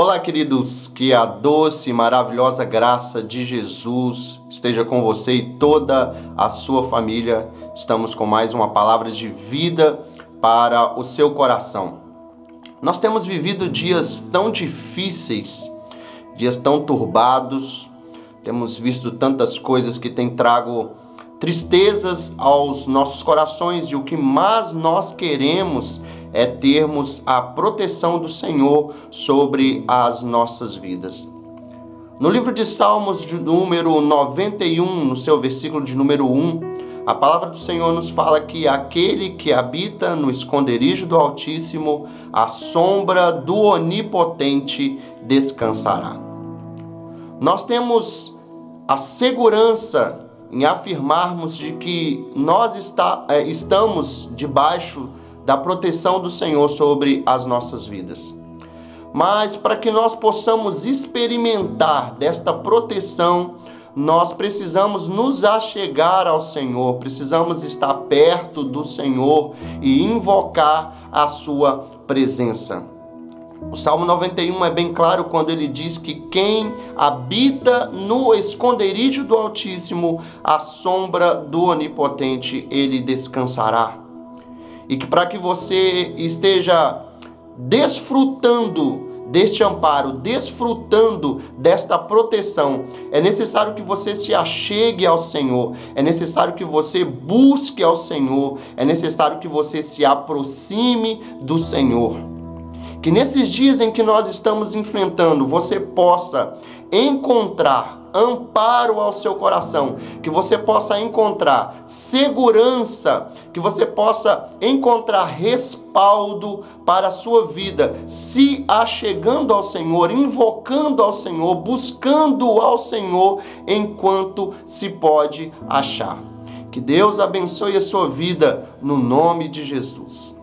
Olá, queridos, que a doce e maravilhosa graça de Jesus esteja com você e toda a sua família. Estamos com mais uma palavra de vida para o seu coração. Nós temos vivido dias tão difíceis, dias tão turbados, temos visto tantas coisas que têm trago tristezas aos nossos corações e o que mais nós queremos é termos a proteção do Senhor sobre as nossas vidas. No livro de Salmos, de número 91, no seu versículo de número 1, a palavra do Senhor nos fala que aquele que habita no esconderijo do Altíssimo, a sombra do Onipotente descansará. Nós temos a segurança em afirmarmos de que nós está, é, estamos debaixo da proteção do Senhor sobre as nossas vidas. Mas para que nós possamos experimentar desta proteção, nós precisamos nos achegar ao Senhor, precisamos estar perto do Senhor e invocar a sua presença. O Salmo 91 é bem claro quando ele diz que quem habita no esconderijo do Altíssimo, a sombra do Onipotente, ele descansará e que para que você esteja desfrutando deste amparo, desfrutando desta proteção, é necessário que você se achegue ao Senhor, é necessário que você busque ao Senhor, é necessário que você se aproxime do Senhor. Que nesses dias em que nós estamos enfrentando, você possa encontrar amparo ao seu coração, que você possa encontrar segurança, que você possa encontrar respaldo para a sua vida, se achegando ao Senhor, invocando ao Senhor, buscando ao Senhor enquanto se pode achar. Que Deus abençoe a sua vida no nome de Jesus.